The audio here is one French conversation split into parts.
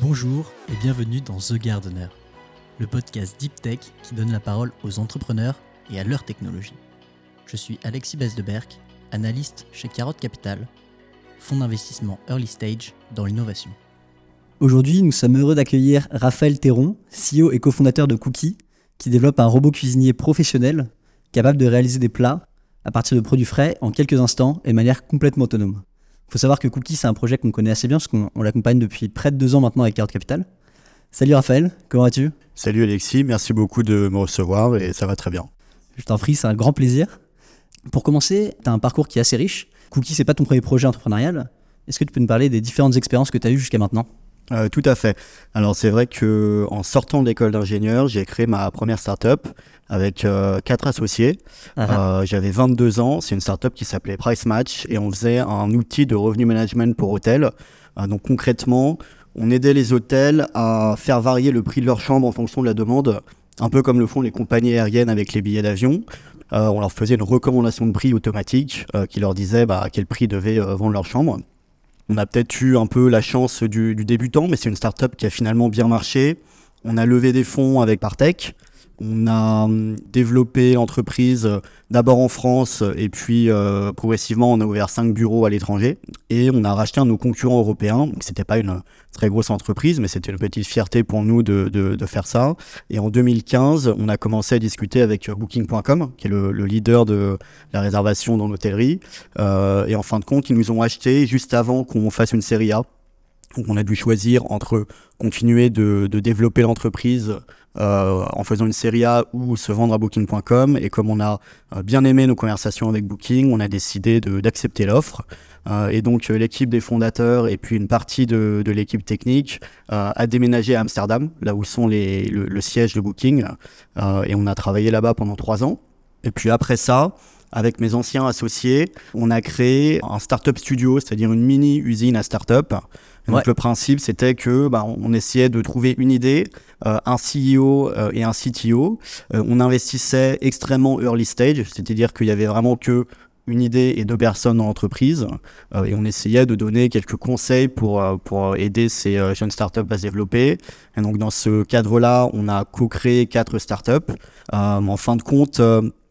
Bonjour et bienvenue dans The Gardener, le podcast Deep Tech qui donne la parole aux entrepreneurs et à leur technologie. Je suis Alexis Besdeberg, analyste chez Carotte Capital, fonds d'investissement early stage dans l'innovation. Aujourd'hui, nous sommes heureux d'accueillir Raphaël Théron, CEO et cofondateur de Cookie, qui développe un robot cuisinier professionnel capable de réaliser des plats à partir de produits frais en quelques instants et de manière complètement autonome. Il faut savoir que Cookie, c'est un projet qu'on connaît assez bien parce qu'on l'accompagne depuis près de deux ans maintenant avec Carotte Capital. Salut Raphaël, comment vas-tu? Salut Alexis, merci beaucoup de me recevoir et ça va très bien. Je t'en prie, c'est un grand plaisir. Pour commencer, tu as un parcours qui est assez riche. Cookie, c'est pas ton premier projet entrepreneurial. Est-ce que tu peux nous parler des différentes expériences que tu as eues jusqu'à maintenant? Euh, tout à fait. Alors c'est vrai que en sortant de l'école d'ingénieur, j'ai créé ma première startup avec euh, quatre associés. Ah. Euh, j'avais 22 ans. C'est une startup qui s'appelait Price Match et on faisait un outil de revenu management pour hôtels. donc concrètement, on aidait les hôtels à faire varier le prix de leur chambre en fonction de la demande, un peu comme le font les compagnies aériennes avec les billets d'avion. on leur faisait une recommandation de prix automatique qui leur disait bah, à quel prix devaient vendre leur chambre. On a peut-être eu un peu la chance du, débutant, mais c'est une startup qui a finalement bien marché. On a levé des fonds avec Partech. On a hum, développé l'entreprise euh, d'abord en France et puis euh, progressivement on a ouvert cinq bureaux à l'étranger et on a racheté un de nos concurrents européens. Donc c'était pas une très grosse entreprise mais c'était une petite fierté pour nous de, faire ça. Et en 2015 on a commencé à discuter avec euh, Booking.com qui est le, leader de la réservation dans l'hôtellerie et en fin de compte ils nous ont acheté juste avant qu'on fasse une série A. Donc on a dû choisir entre continuer de développer l'entreprise euh, en faisant une série A ou se vendre à Booking.com. Et comme on a euh, bien aimé nos conversations avec Booking, on a décidé d'accepter l'offre. Euh, et donc l'équipe des fondateurs et puis une partie de, l'équipe technique a déménagé à Amsterdam, là où sont les, le, le siège de Booking. et on a travaillé là-bas pendant trois ans. Et puis après ça, avec mes anciens associés, on a créé un startup studio, c'est-à-dire une mini usine à startup. Donc le principe, c'était que bah, on essayait de trouver une idée, euh, un CEO euh, et un CTO. Euh, on investissait extrêmement early stage, c'est-à-dire qu'il y avait vraiment que une idée et deux personnes dans l'entreprise. et on essayait de donner quelques conseils pour, pour aider ces jeunes startups à se développer. Et donc dans ce cadre-là, on a co-créé quatre startups. en fin de compte,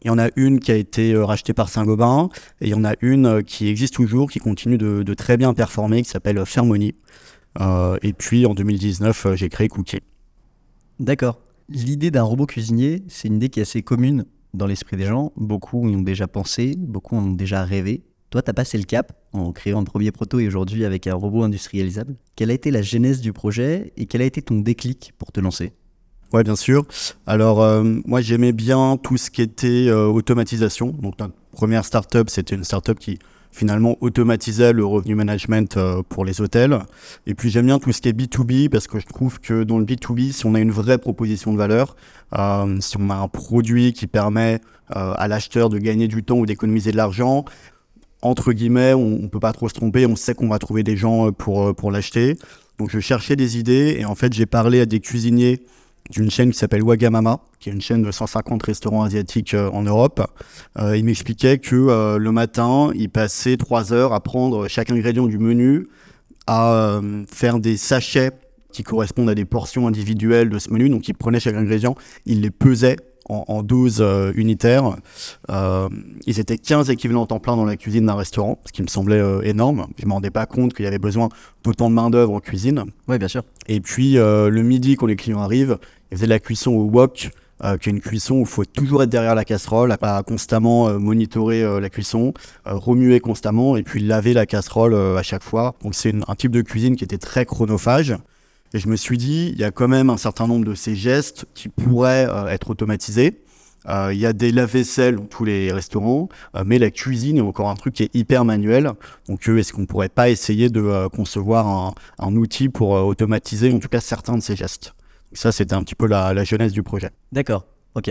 il y en a une qui a été euh, rachetée par Saint-Gobain et il y en a une euh, qui existe toujours, qui continue de, très bien performer, qui s'appelle Fermony. Euh, et puis en 2019, j'ai créé Cookie. D'accord. L'idée d'un robot cuisinier, c'est une idée qui est assez commune dans l'esprit des gens. Beaucoup y ont déjà pensé, beaucoup en ont déjà rêvé. Toi, tu as passé le cap en créant un premier proto et aujourd'hui avec un robot industrialisable. Quelle a été la genèse du projet et quel a été ton déclic pour te lancer? Ouais, bien sûr. Alors, euh, moi, j'aimais bien tout ce qui était euh, automatisation. Donc, notre première startup, c'était une startup qui finalement automatisait le revenu management euh, pour les hôtels. Et puis, j'aime bien tout ce qui est B2B parce que je trouve que dans le B2B, si on a une vraie proposition de valeur, si on a un produit qui permet à l'acheteur de gagner du temps ou d'économiser de l'argent, entre guillemets, on, ne peut pas trop se tromper, on sait qu'on va trouver des gens pour, pour l'acheter. Donc, je cherchais des idées et en fait, j'ai parlé à des cuisiniers d'une chaîne qui s'appelle Wagamama, qui est une chaîne de 150 restaurants asiatiques euh, en Europe. Euh, il m'expliquait que euh, le matin, il passait trois heures à prendre chaque ingrédient du menu, à faire des sachets qui correspondent à des portions individuelles de ce menu. Donc il prenait chaque ingrédient, il les pesait en, 12 unitaires. ils étaient 15 équivalents temps plein dans la cuisine d'un restaurant, ce qui me semblait énorme. Je ne me rendais pas compte qu'il y avait besoin d'autant de main-d'œuvre en cuisine. Oui, bien sûr. Et puis le midi, quand les clients arrivent, il faisait de la cuisson au wok, euh, qui est une cuisson où il faut toujours être derrière la casserole, à constamment euh, monitorer euh, la cuisson, remuer constamment et puis laver la casserole à chaque fois. Donc c'est un type de cuisine qui était très chronophage. Et je me suis dit, il y a quand même un certain nombre de ces gestes qui pourraient être automatisés. Il y a des lave-vaisselle dans tous les restaurants, mais la cuisine est encore un truc qui est hyper manuel. Donc, est-ce qu'on pourrait pas essayer de concevoir un, un, outil pour automatiser en tout cas certains de ces gestes? Ça, c'était un petit peu la, jeunesse du projet. D'accord, ok.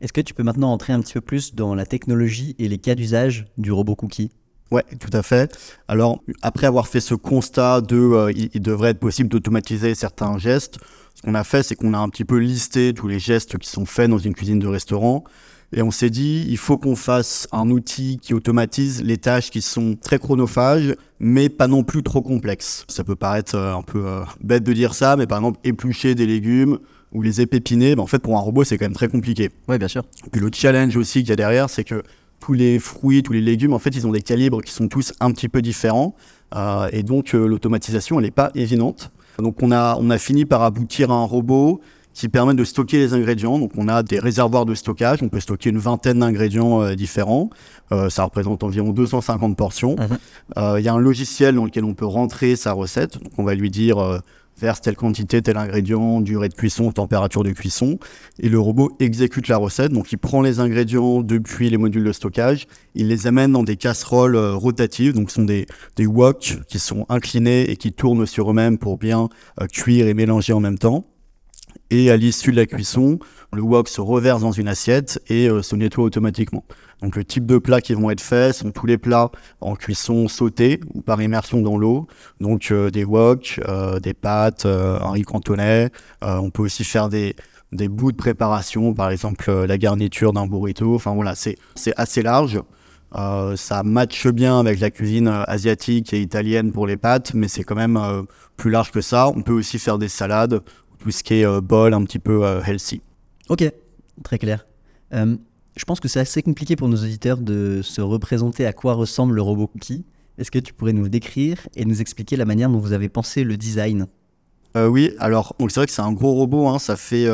Est-ce que tu peux maintenant entrer un petit peu plus dans la technologie et les cas d'usage du robot cookie? Ouais, tout à fait. Alors, après avoir fait ce constat de euh, il, devrait être possible d'automatiser certains gestes, ce qu'on a fait, c'est qu'on a un petit peu listé tous les gestes qui sont faits dans une cuisine de restaurant. Et on s'est dit, il faut qu'on fasse un outil qui automatise les tâches qui sont très chronophages, mais pas non plus trop complexes. Ça peut paraître euh, un peu euh, bête de dire ça, mais par exemple, éplucher des légumes ou les épépiner, ben en fait, pour un robot, c'est quand même très compliqué. Oui, bien sûr. Puis le challenge aussi qu'il y a derrière, c'est que tous les fruits, tous les légumes, en fait, ils ont des calibres qui sont tous un petit peu différents. Euh, et donc, l'automatisation, elle n'est pas évidente. Donc, on a, on a fini par aboutir à un robot qui permet de stocker les ingrédients. Donc on a des réservoirs de stockage, on peut stocker une vingtaine d'ingrédients euh, différents. Euh, ça représente environ 250 portions. Mhm. Euh, il y a un logiciel dans lequel on peut rentrer sa recette. Donc on va lui dire verse telle quantité, tel ingrédient, durée de cuisson, température de cuisson. Et le robot exécute la recette. Donc il prend les ingrédients depuis les modules de stockage, il les amène dans des casseroles rotatives. Donc ce sont des, des wok qui sont inclinés et qui tournent sur eux-mêmes pour bien cuire et mélanger en même temps. Et à l'issue de la cuisson, le wok se reverse dans une assiette et euh, se nettoie automatiquement. Donc le type de plats qui vont être faits sont tous les plats en cuisson sautés ou par immersion dans l'eau. Donc euh, des wok, euh, des pâtes, un riz cantonais. on peut aussi faire des bouts de préparation, par exemple la garniture d'un burrito. Enfin voilà, c'est assez large. ça matche bien avec la cuisine asiatique et italienne pour les pâtes, mais c'est quand même plus large que ça. On peut aussi faire des salades tout ce qui est euh, bol un petit peu euh, healthy. Ok, très clair. Euh, je pense que c'est assez compliqué pour nos auditeurs de se représenter à quoi ressemble le robot Cookie. Est-ce que tu pourrais nous le décrire et nous expliquer la manière dont vous avez pensé le design? Oui, alors c'est vrai que c'est un gros robot, hein, ça fait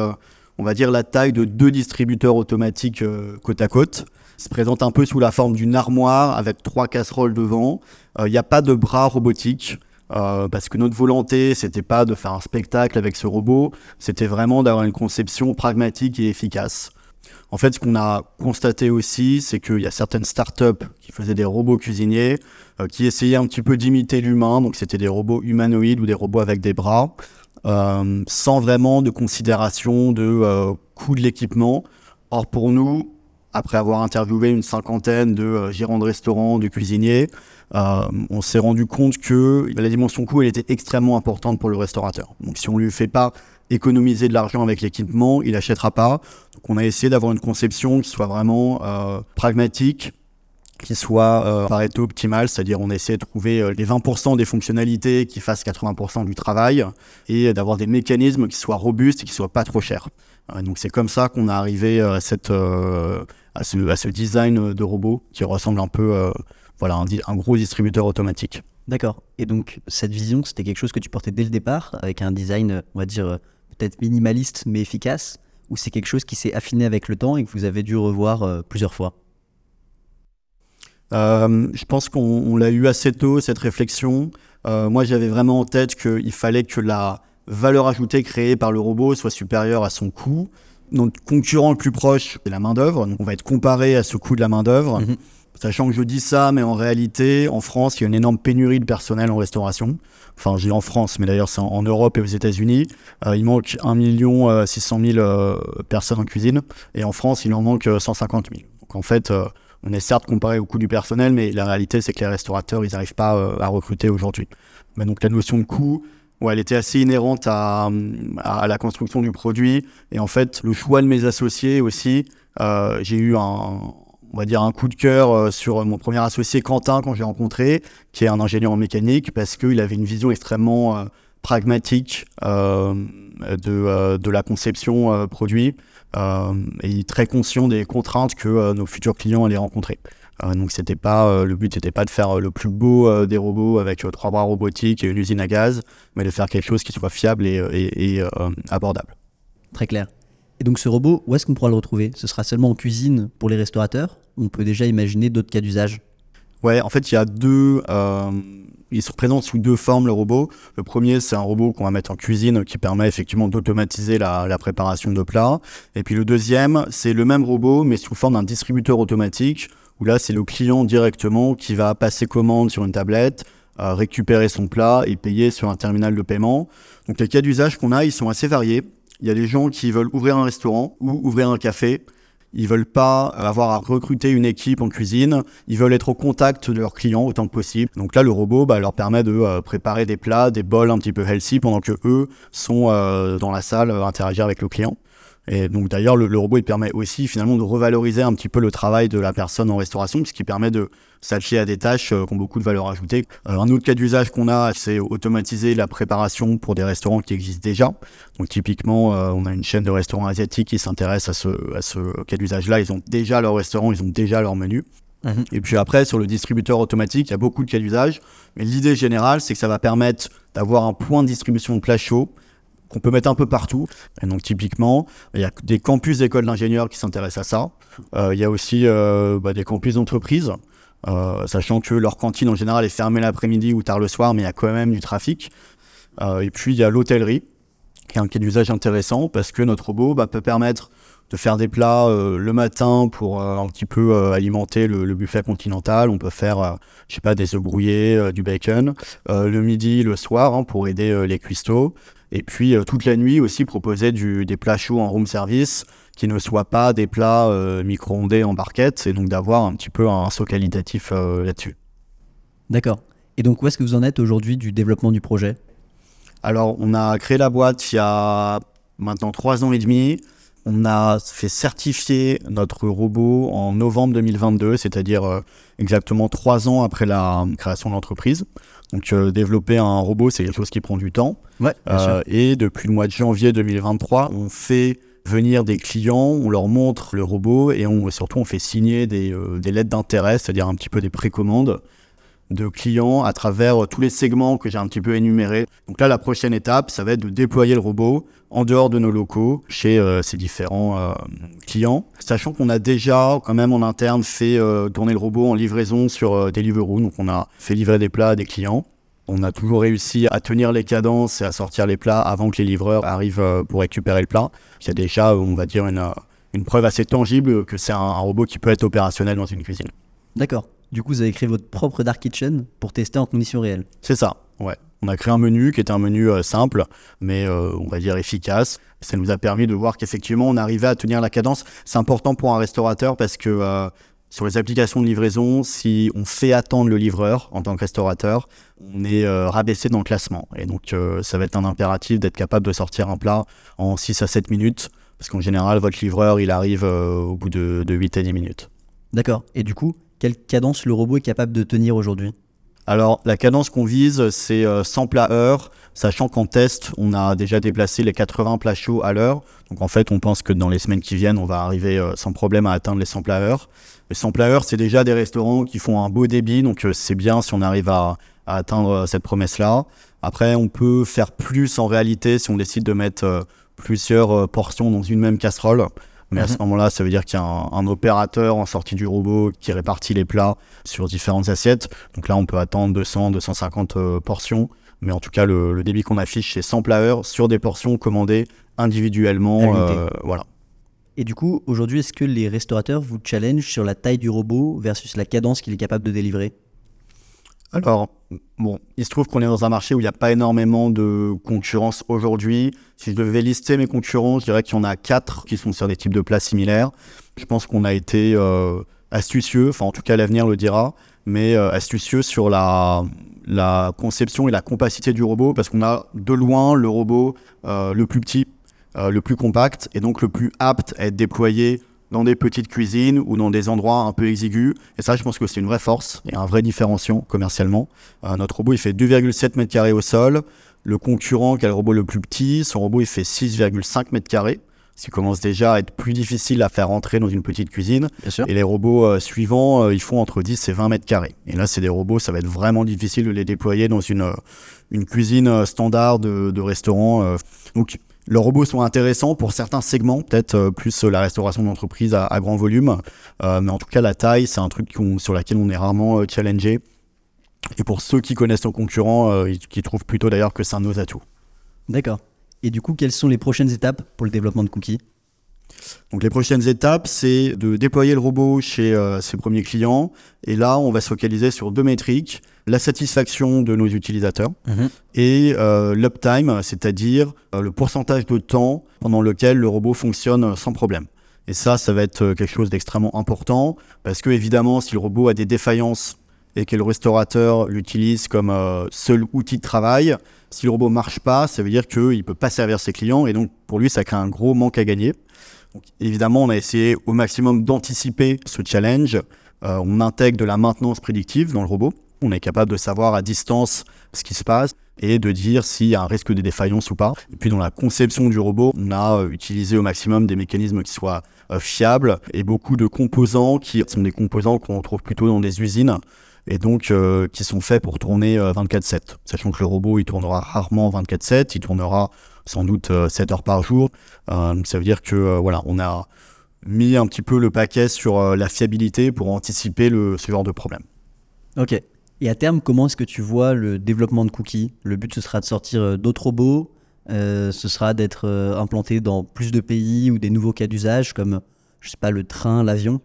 on va dire la taille de deux distributeurs automatiques côte à côte. Il se présente un peu sous la forme d'une armoire avec trois casseroles devant. Il n'y a pas de bras robotiques. Euh, parce que notre volonté, c'était pas de faire un spectacle avec ce robot, c'était vraiment d'avoir une conception pragmatique et efficace. En fait, ce qu'on a constaté aussi, c'est qu'il y a certaines startups qui faisaient des robots cuisiniers, euh, qui essayaient un petit peu d'imiter l'humain, donc c'était des robots humanoïdes ou des robots avec des bras, euh, sans vraiment de considération de coût de l'équipement. Or, pour nous, après avoir interviewé une cinquantaine de gérants de restaurants, de cuisiniers, euh, on s'est rendu compte que la dimension coût était extrêmement importante pour le restaurateur. Donc si on lui fait pas économiser de l'argent avec l'équipement, il n'achètera pas. Donc on a essayé d'avoir une conception qui soit vraiment euh, pragmatique, qui soit euh, Pareto optimal, c'est-à-dire on essaie de trouver euh, les 20% des fonctionnalités qui fassent 80% du travail et d'avoir des mécanismes qui soient robustes et qui soient pas trop chers. Donc c'est comme ça qu'on a arrivé à, cette, à, ce, à ce design de robot qui ressemble un peu voilà, un, gros distributeur automatique. D'accord. Et donc, cette vision, c'était quelque chose que tu portais dès le départ, avec un design, on va dire, peut-être minimaliste mais efficace, ou c'est quelque chose qui s'est affiné avec le temps et que vous avez dû revoir euh, plusieurs fois? Euh, Je pense qu'on l'a eu assez tôt, cette réflexion. Euh, moi, j'avais vraiment en tête qu'il fallait que la valeur ajoutée créée par le robot soit supérieure à son coût. Notre concurrent le plus proche, c'est la main-d'œuvre. On va être comparé à ce coût de la main-d'œuvre. Mhm. Sachant que je dis ça, mais en réalité, en France, il y a une énorme pénurie de personnel en restauration. Enfin, je dis en France, mais d'ailleurs, c'est en, Europe et aux États-Unis. Euh, il manque 1 million 600 euh, 000 euh, personnes en cuisine. Et en France, il en manque 150 000. Donc en fait, on est certes comparé au coût du personnel, mais la réalité, c'est que les restaurateurs, ils n'arrivent pas à recruter aujourd'hui. Donc la notion de coût, ouais, elle était assez inhérente à, à, la construction du produit. Et en fait, le choix de mes associés aussi, j'ai eu un on va dire un coup de cœur euh, sur mon premier associé Quentin quand j'ai rencontré, qui est un ingénieur en mécanique, parce qu'il avait une vision extrêmement euh, pragmatique euh, de, de, la conception produit et très conscient des contraintes que nos futurs clients allaient rencontrer. Donc c'était pas le but n'était pas de faire le plus beau des robots avec trois bras robotiques et une usine à gaz, mais de faire quelque chose qui soit fiable et, et abordable. Très clair. Et donc ce robot, où est-ce qu'on pourra le retrouver? Ce sera seulement en cuisine pour les restaurateurs? On peut déjà imaginer d'autres cas d'usage? Ouais, en fait, il y a deux. Euh, il se présente sous deux formes, le robot. Le premier, c'est un robot qu'on va mettre en cuisine qui permet effectivement d'automatiser la, la, préparation de plats. Et puis le deuxième, c'est le même robot, mais sous forme d'un distributeur automatique, où là, c'est le client directement qui va passer commande sur une tablette, euh, récupérer son plat et payer sur un terminal de paiement. Donc les cas d'usage qu'on a, ils sont assez variés. Il y a des gens qui veulent ouvrir un restaurant ou ouvrir un café. Ils veulent pas avoir à recruter une équipe en cuisine. Ils veulent être au contact de leurs clients autant que possible. Donc là, le robot bah, leur permet de euh, préparer des plats, des bols un petit peu healthy pendant que eux sont euh, dans la salle à interagir avec le client. Et donc d'ailleurs, le, robot il permet aussi finalement de revaloriser un petit peu le travail de la personne en restauration, puisqu'il permet de s'atteler à des tâches euh, qui ont beaucoup de valeur ajoutée. Euh, un autre cas d'usage qu'on a, c'est automatiser la préparation pour des restaurants qui existent déjà. Donc typiquement, euh, on a une chaîne de restaurants asiatiques qui s'intéresse à ce, à ce cas d'usage-là. Ils ont déjà leur restaurant, ils ont déjà leur menu. Mhm. Et puis après, sur le distributeur automatique, il y a beaucoup de cas d'usage. Mais l'idée générale, c'est que ça va permettre d'avoir un point de distribution de plats chauds qu'on peut mettre un peu partout. Et donc typiquement, il y a des campus d'écoles d'ingénieurs qui s'intéressent à ça. Euh, il y a aussi euh, bah, des campus d'entreprises, euh, sachant que leur cantine en général est fermée l'après-midi ou tard le soir, mais il y a quand même du trafic. et puis il y a l'hôtellerie, qui est un cas d'usage intéressant parce que notre robot bah, peut permettre de faire des plats le matin pour un petit peu alimenter le, buffet continental. On peut faire, je sais pas, des œufs brouillés, du bacon. le midi, le soir, hein, pour aider les cuistots. Et puis euh, toute la nuit aussi proposer du, des plats chauds en room service qui ne soient pas des plats euh, micro-ondés en barquette et donc d'avoir un petit peu un saut qualitatif euh, là-dessus. D'accord. Et donc où est-ce que vous en êtes aujourd'hui du développement du projet? Alors on a créé la boîte il y a maintenant trois ans et demi. On a fait certifier notre robot en novembre 2022, c'est-à-dire exactement trois ans après la création de l'entreprise. Donc euh, développer un robot, c'est quelque chose qui prend du temps. Euh, et depuis le mois de janvier 2023, on fait venir des clients, on leur montre le robot et on, surtout on fait signer des, euh, des lettres d'intérêt, c'est-à-dire un petit peu des précommandes de clients à travers tous les segments que j'ai un petit peu énumérés. Donc là, la prochaine étape, ça va être de déployer le robot en dehors de nos locaux chez euh, ces différents euh, clients, sachant qu'on a déjà quand même en interne fait euh, tourner le robot en livraison sur Deliveroo, donc on a fait livrer des plats à des clients. On a toujours réussi à tenir les cadences et à sortir les plats avant que les livreurs arrivent pour récupérer le plat. Il y a déjà, on va dire, une, une preuve assez tangible que c'est un robot qui peut être opérationnel dans une cuisine. D'accord. Du coup, vous avez créé votre propre Dark Kitchen pour tester en conditions réelles. C'est ça, ouais. On a créé un menu qui était un menu euh, simple, mais euh, on va dire efficace. Ça nous a permis de voir qu'effectivement, on arrivait à tenir la cadence. C'est important pour un restaurateur parce que euh, sur les applications de livraison, si on fait attendre le livreur en tant que restaurateur, on est rabaissé dans le classement. Et donc, ça va être un impératif d'être capable de sortir un plat en 6 à 7 minutes, parce qu'en général, votre livreur, il arrive au bout de, de 8 à 10 minutes. D'accord. Et du coup, quelle cadence le robot est capable de tenir aujourd'hui alors, la cadence qu'on vise, c'est 100 euh, plats heure, sachant qu'en test, on a déjà déplacé les 80 plats chauds à l'heure. Donc, en fait, on pense que dans les semaines qui viennent, on va arriver euh, sans problème à atteindre les 100 plats heure. Les 100 plats heure, c'est déjà des restaurants qui font un beau débit, donc euh, c'est bien si on arrive à, à atteindre cette promesse-là. Après, on peut faire plus en réalité si on décide de mettre plusieurs portions dans une même casserole. Mais à ce mhm. moment-là, ça veut dire qu'il y a un, opérateur en sortie du robot qui répartit les plats sur différentes assiettes. Donc là, on peut attendre 200, 250 euh, portions. Mais en tout cas, le, débit qu'on affiche, c'est 100 plats heure sur des portions commandées individuellement. Euh, voilà. Et du coup, aujourd'hui, est-ce que les restaurateurs vous challengent sur la taille du robot versus la cadence qu'il est capable de délivrer? Alors, bon, il se trouve qu'on est dans un marché où il n'y a pas énormément de concurrence aujourd'hui. Si je devais lister mes concurrents, je dirais qu'il y en a quatre qui sont sur des types de plats similaires. Je pense qu'on a été euh, astucieux, enfin en tout cas l'avenir le dira, mais euh, astucieux sur la, conception et la compacité du robot, parce qu'on a de loin le robot euh, le plus petit, le plus compact, et donc le plus apte à être déployé dans des petites cuisines ou dans des endroits un peu exigus. Et ça, je pense que c'est une vraie force et un vrai différenciant commercialement. Euh, notre robot, il fait 2,7 mètres carrés au sol. Le concurrent, qui a le robot le plus petit, son robot, il fait 6,5 mètres carrés. Ce qui commence déjà à être plus difficile à faire rentrer dans une petite cuisine. Et les robots euh, suivants, euh, ils font entre 10 et 20 mètres carrés. Et là, c'est des robots, ça va être vraiment difficile de les déployer dans une, une cuisine standard de, de restaurant. Donc, leurs robots sont intéressants pour certains segments, peut-être euh, plus la restauration d'entreprise à, grand volume. Euh, mais en tout cas, la taille, c'est un truc sur lequel on est rarement euh, challengé. Et pour ceux qui connaissent nos concurrents, qui trouvent plutôt d'ailleurs que c'est un de nos atouts. D'accord. Et du coup, quelles sont les prochaines étapes pour le développement de Cookie? Donc les prochaines étapes, c'est de déployer le robot chez ses premiers clients. Et là, on va se focaliser sur deux métriques la satisfaction de nos utilisateurs mhm. et euh, l'uptime, c'est-à-dire euh, le pourcentage de temps pendant lequel le robot fonctionne sans problème. Et ça, ça va être euh, quelque chose d'extrêmement important parce que évidemment, si le robot a des défaillances et que le restaurateur l'utilise comme euh, seul outil de travail, si le robot marche pas, ça veut dire qu'il ne peut pas servir ses clients et donc pour lui, ça crée un gros manque à gagner. Donc, évidemment, on a essayé au maximum d'anticiper ce challenge. Euh, on intègre de la maintenance prédictive dans le robot. On est capable de savoir à distance ce qui se passe et de dire s'il y a un risque de défaillance ou pas. Et puis dans la conception du robot, on a euh, utilisé au maximum des mécanismes qui soient fiables et beaucoup de composants qui sont des composants qu'on trouve plutôt dans des usines et donc euh, qui sont faits pour tourner 24/7. Euh, Sachant que le robot, il tournera rarement 24/7, il tournera sans doute 7 euh, heures par jour. ça veut dire que voilà, on a mis un petit peu le paquet sur la fiabilité pour anticiper le, ce genre de problème. Ok. Et à terme, comment est-ce que tu vois le développement de Cookie? Le but, ce sera de sortir d'autres robots, ce sera d'être implanté dans plus de pays ou des nouveaux cas d'usage comme, je sais pas, le train, l'avion?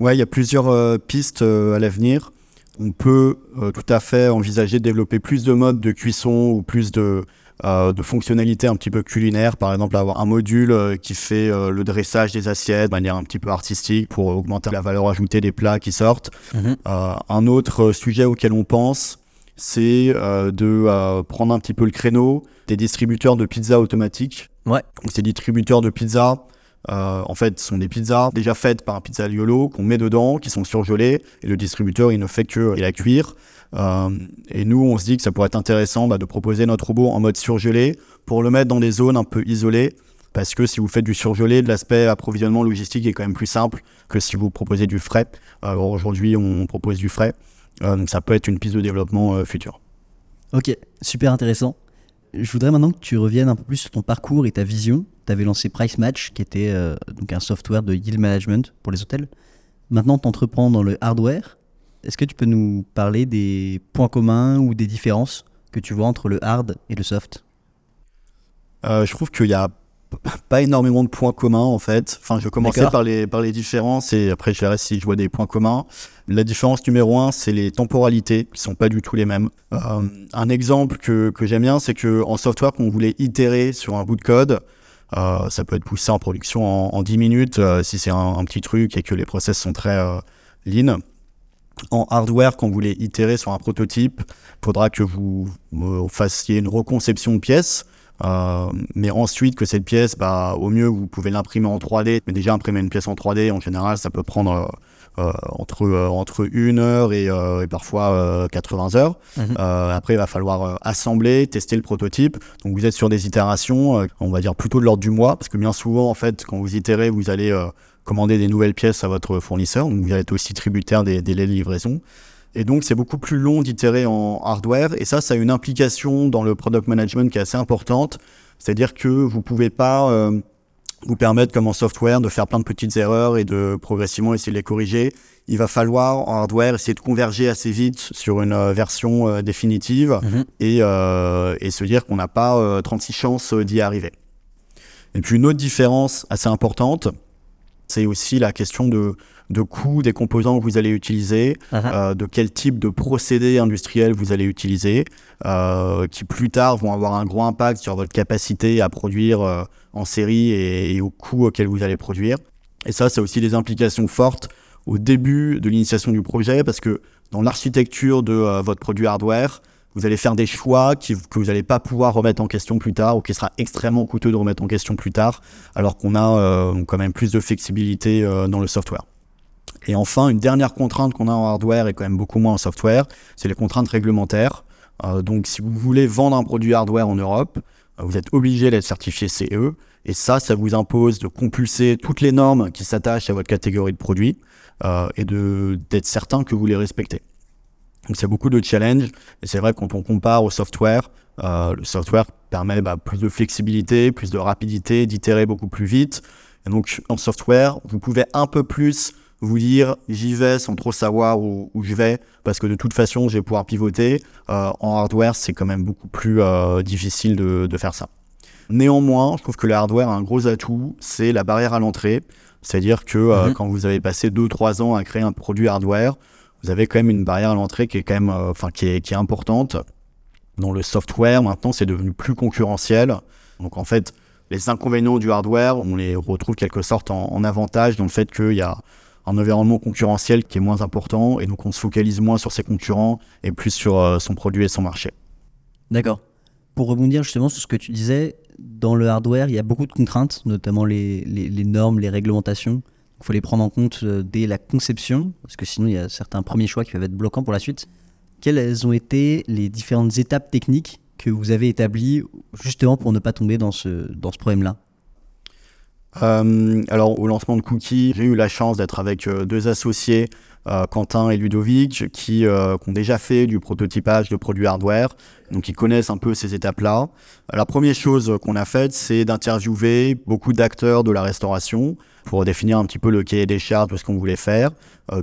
Ouais, il y a plusieurs pistes à l'avenir. On peut euh, tout à fait envisager de développer plus de modes de cuisson ou plus de, euh, de fonctionnalités un petit peu culinaires. Par exemple, avoir un module euh, qui fait le dressage des assiettes de manière un petit peu artistique pour augmenter la valeur ajoutée des plats qui sortent. Mhm. un autre sujet auquel on pense, c'est de prendre un petit peu le créneau des distributeurs de pizza automatiques. Ouais. ces distributeurs de pizza euh, en fait, ce sont des pizzas déjà faites par un pizza Liolo qu'on met dedans, qui sont surgelées, et le distributeur, il ne fait que la cuire. Euh, et nous, on se dit que ça pourrait être intéressant bah, de proposer notre robot en mode surgelé pour le mettre dans des zones un peu isolées. Parce que si vous faites du surgelé, l'aspect approvisionnement logistique est quand même plus simple que si vous proposez du frais. Euh, Aujourd'hui, on propose du frais. Euh, donc ça peut être une piste de développement euh, future. Ok, super intéressant. Je voudrais maintenant que tu reviennes un peu plus sur ton parcours et ta vision tu avais lancé Price Match, qui était euh, donc un software de yield management pour les hôtels. Maintenant, tu entreprends dans le hardware. Est-ce que tu peux nous parler des points communs ou des différences que tu vois entre le hard et le soft? Euh, Je trouve qu'il y a pas énormément de points communs en fait. Enfin, je commençais par les, par les différences et après je verrai si je vois des points communs. La différence numéro un, c'est les temporalités qui sont pas du tout les mêmes. Euh, un exemple que, que j'aime bien, c'est qu'en software, quand on voulait itérer sur un bout de code, euh, ça peut être poussé en production en, 10 minutes euh, si c'est un, petit truc et que les process sont très euh. En hardware, quand vous voulez itérer sur un prototype, il faudra que vous fassiez une reconception de pièce. mais ensuite que cette pièce, bah, au mieux, vous pouvez l'imprimer en 3D. Mais déjà, imprimer une pièce en 3D, en général, ça peut prendre euh, entre, euh, entre une heure et, euh, et parfois 80 heures. Mhm. après, il va falloir assembler, tester le prototype. Donc vous êtes sur des itérations, on va dire plutôt de l'ordre du mois, parce que bien souvent, en fait, quand vous itérez, vous allez commander des nouvelles pièces à votre fournisseur, donc vous allez être aussi tributaire des délais de livraison. Et donc, c'est beaucoup plus long d'itérer en hardware. Et ça, ça a une implication dans le product management qui est assez importante. C'est-à-dire que vous pouvez pas vous permettre, comme en software, de faire plein de petites erreurs et de progressivement essayer de les corriger. Il va falloir, en hardware, essayer de converger assez vite sur une euh, version euh, définitive mhm. et, euh, et, se dire qu'on n'a pas 36 chances d'y arriver. Et puis une autre différence assez importante, c'est aussi la question de, de coût des composants que vous allez utiliser, uh-huh. de quel type de procédé industriel vous allez utiliser, qui plus tard vont avoir un gros impact sur votre capacité à produire en série et, au coût auquel vous allez produire. Et ça, c'est aussi des implications fortes au début de l'initiation du projet parce que dans l'architecture de euh, votre produit hardware, vous allez faire des choix qui, que vous n'allez pas pouvoir remettre en question plus tard ou qui sera extrêmement coûteux de remettre en question plus tard alors qu'on a euh, quand même plus de flexibilité euh, dans le software. Et enfin, une dernière contrainte qu'on a en hardware et quand même beaucoup moins en software, c'est les contraintes réglementaires. donc si vous voulez vendre un produit hardware en Europe, vous êtes obligé d'être certifié CE. Et ça, ça vous impose de compulser toutes les normes qui s'attachent à votre catégorie de produits euh, et d'être certain que vous les respectez. Donc c'est beaucoup de challenges. Et c'est vrai quand on compare au software, euh, le software permet bah, plus de flexibilité, plus de rapidité, d'itérer beaucoup plus vite. Et donc en software, vous pouvez un peu plus vous dire j'y vais sans trop savoir où, je vais parce que de toute façon je vais pouvoir pivoter. Euh, en hardware c'est quand même beaucoup plus euh, difficile de, de, faire ça. Néanmoins, je trouve que le hardware a un gros atout, c'est la barrière à l'entrée. C'est-à-dire que euh, mhm. quand vous avez passé 2-3 ans à créer un produit hardware, vous avez quand même une barrière à l'entrée qui est quand même, enfin qui est, qui est importante. Dans le software, maintenant, c'est devenu plus concurrentiel. Donc en fait, les inconvénients du hardware, on les retrouve quelque sorte en, en avantage dans le fait qu'il y a un environnement concurrentiel qui est moins important et donc on se focalise moins sur ses concurrents et plus sur son produit et son marché. D'accord. Pour rebondir justement sur ce que tu disais, dans le hardware, il y a beaucoup de contraintes, notamment les, normes, les réglementations. Il faut les prendre en compte dès la conception, parce que sinon il y a certains premiers choix qui peuvent être bloquants pour la suite. Quelles ont été les différentes étapes techniques que vous avez établies justement pour ne pas tomber dans ce, dans ce problème-là? Euh, alors au lancement de Cookie, j'ai eu la chance d'être avec euh, deux associés, euh, Quentin et Ludovic, qui, ont déjà fait du prototypage de produits hardware, donc ils connaissent un peu ces étapes-là. La première chose qu'on a faite, c'est d'interviewer beaucoup d'acteurs de la restauration pour définir un petit peu le cahier des charges de ce qu'on voulait faire,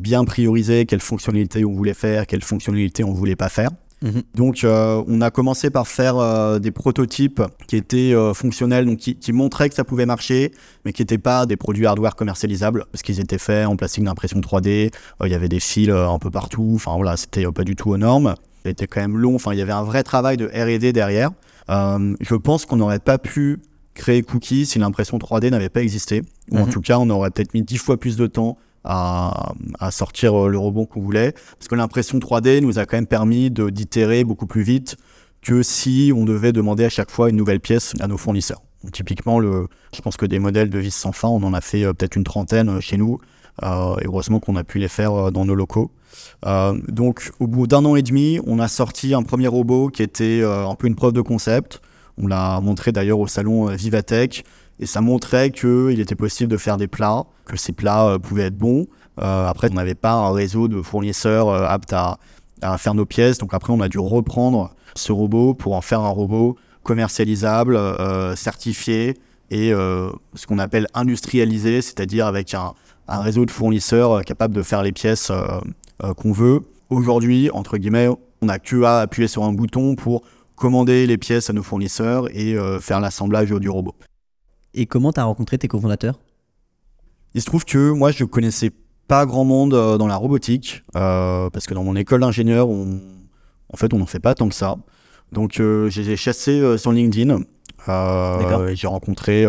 bien prioriser quelles fonctionnalités on voulait faire, quelles fonctionnalités on voulait pas faire. Mhm. Donc, euh, on a commencé par faire euh, des prototypes qui étaient euh, fonctionnels, donc qui, montraient que ça pouvait marcher, mais qui n'étaient pas des produits hardware commercialisables, parce qu'ils étaient faits en plastique d'impression 3D. Il y avait des fils un peu partout. Enfin voilà, c'était pas du tout aux normes. C'était quand même long. Enfin, il y avait un vrai travail de R&D derrière. je pense qu'on n'aurait pas pu créer Cookie si l'impression 3D n'avait pas existé, ou en mhm. tout cas, on aurait peut-être mis dix fois plus de temps à, sortir euh, le robot qu'on voulait. Parce que l'impression 3D nous a quand même permis d'itérer beaucoup plus vite que si on devait demander à chaque fois une nouvelle pièce à nos fournisseurs. typiquement, je pense que des modèles de vis sans fin, on en a fait euh, peut-être une trentaine euh, chez nous. et heureusement qu'on a pu les faire dans nos locaux. donc, au bout d'un an et demi, on a sorti un premier robot qui était un peu une preuve de concept. On l'a montré d'ailleurs au salon Vivatech et ça montrait qu'il était possible de faire des plats, que ces plats euh, pouvaient être bons. Euh, après, on n'avait pas un réseau de fournisseurs euh, aptes à, faire nos pièces, donc après, on a dû reprendre ce robot pour en faire un robot commercialisable, certifié et ce qu'on appelle industrialisé, c'est-à-dire avec un, réseau de fournisseurs capable de faire les pièces qu'on veut. Aujourd'hui, entre guillemets, on n'a que à appuyer sur un bouton pour commander les pièces à nos fournisseurs et faire l'assemblage du robot. Et comment tu as rencontré tes cofondateurs? Il se trouve que moi, je connaissais pas grand monde euh, dans la robotique, euh, parce que dans mon école d'ingénieur, en fait, on n'en fait pas tant que ça. Donc, euh, j'ai chassé sur LinkedIn. j'ai rencontré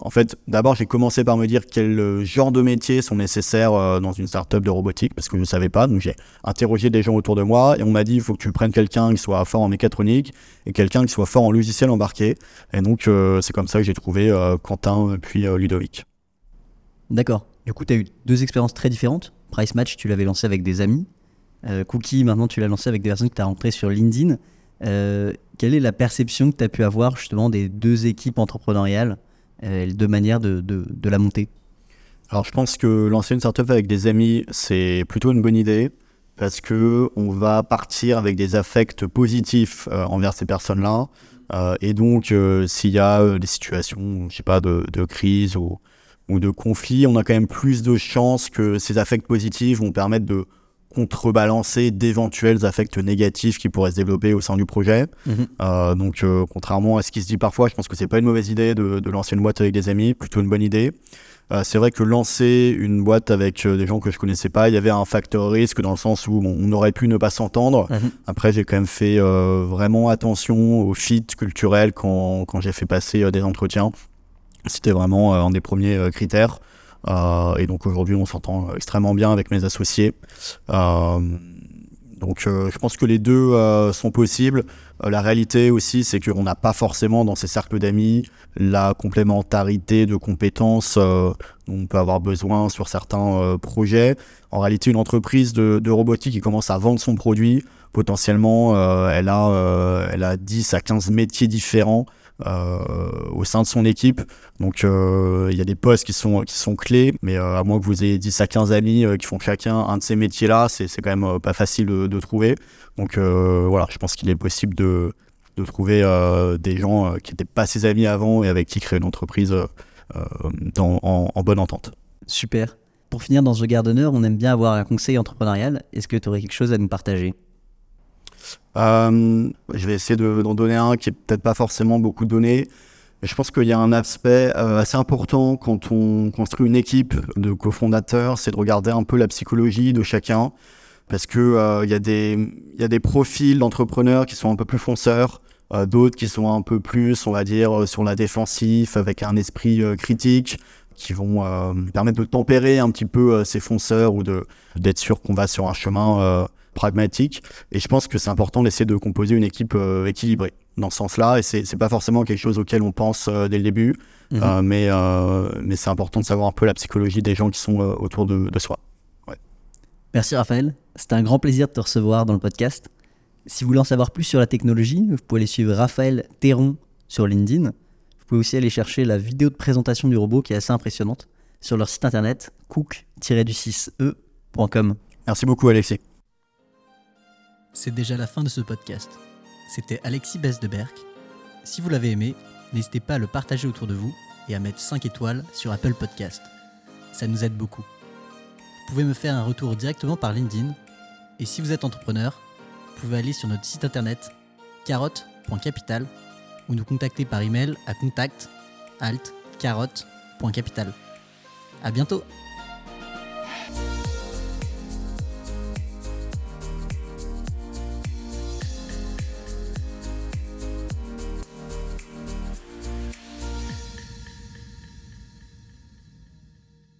en fait, d'abord, j'ai commencé par me dire quel euh, genre de métiers sont nécessaires euh, dans une startup de robotique, parce que je ne savais pas. Donc, j'ai interrogé des gens autour de moi et on m'a dit il faut que tu prennes quelqu'un qui soit fort en mécatronique et quelqu'un qui soit fort en logiciel embarqué. Et donc, euh, c'est comme ça que j'ai trouvé Quentin puis Ludovic. D'accord. Du coup, tu as eu deux expériences très différentes. Price Match, tu l'avais lancé avec des amis. Cookie, maintenant, tu l'as lancé avec des personnes que tu as rencontrées sur LinkedIn. quelle est la perception que tu as pu avoir justement des deux équipes entrepreneuriales euh, deux manières de, de, la monter Alors je pense que lancer une startup avec des amis, c'est plutôt une bonne idée parce que on va partir avec des affects positifs euh, envers ces personnes-là. Euh, et donc, s'il y a des situations, je sais pas, de, de crise ou, ou, de conflit, on a quand même plus de chances que ces affects positifs vont permettre de contrebalancer d'éventuels affects négatifs qui pourraient se développer au sein du projet. Mhm. Euh, donc, euh, contrairement à ce qui se dit parfois, je pense que c'est pas une mauvaise idée de, lancer une boîte avec des amis, plutôt une bonne idée. Euh, c'est vrai que lancer une boîte avec des gens que je connaissais pas, il y avait un facteur risque dans le sens où on aurait pu ne pas s'entendre. Mhm. Après, j'ai quand même fait vraiment attention au fit culturel quand, quand j'ai fait passer des entretiens. C'était vraiment un des premiers critères. Euh, et donc aujourd'hui, on s'entend extrêmement bien avec mes associés. Euh, donc euh, je pense que les deux sont possibles. la réalité aussi, c'est qu'on n'a pas forcément dans ces cercles d'amis la complémentarité de compétences dont on peut avoir besoin sur certains projets. En réalité, une entreprise de, robotique qui commence à vendre son produit, potentiellement, elle, a, elle a 10 à 15 métiers différents euh, au sein de son équipe. Donc euh, il y a des postes qui sont, qui sont clés, mais euh, à moins que vous ayez 10 à 15 amis qui font chacun un de ces métiers-là, c'est quand même pas facile de, trouver. Donc voilà, je pense qu'il est possible de, de trouver des gens qui n'étaient pas ses amis avant et avec qui créer une entreprise en, bonne entente. Super. Pour finir dans The Gardener, on aime bien avoir un conseil entrepreneurial. Est-ce que tu aurais quelque chose à nous partager? Euh, je vais essayer d'en donner un qui est peut-être pas forcément beaucoup donné. Je pense qu'il y a un aspect euh, assez important quand on construit une équipe de cofondateurs, c'est de regarder un peu la psychologie de chacun. Parce que euh, il y, a des, y a des profils d'entrepreneurs qui sont un peu plus fonceurs, d'autres qui sont un peu plus, on va dire, sur la défensive, avec un esprit critique, qui vont permettre de tempérer un petit peu ces fonceurs ou de d'être sûr qu'on va sur un chemin pragmatique. Et je pense que c'est important d'essayer de composer une équipe équilibrée dans ce sens-là. Et c'est c'est pas forcément quelque chose auquel on pense dès le début, mhm. mais mais c'est important de savoir un peu la psychologie des gens qui sont autour de, de soi. Merci Raphaël, c'était un grand plaisir de te recevoir dans le podcast. Si vous voulez en savoir plus sur la technologie, vous pouvez aller suivre Raphaël Théron sur LinkedIn. Vous pouvez aussi aller chercher la vidéo de présentation du robot qui est assez impressionnante sur leur site internet cook-du6e.com. Merci beaucoup Alexis. C'est déjà la fin de ce podcast. C'était Alexis Besdeberg. Si vous l'avez aimé, n'hésitez pas à le partager autour de vous et à mettre 5 étoiles sur Apple Podcast. Ça nous aide beaucoup pouvez me faire un retour directement par LinkedIn. Et si vous êtes entrepreneur, vous pouvez aller sur notre site internet carotte.capital ou nous contacter par email à contact alt carotte.capital. À bientôt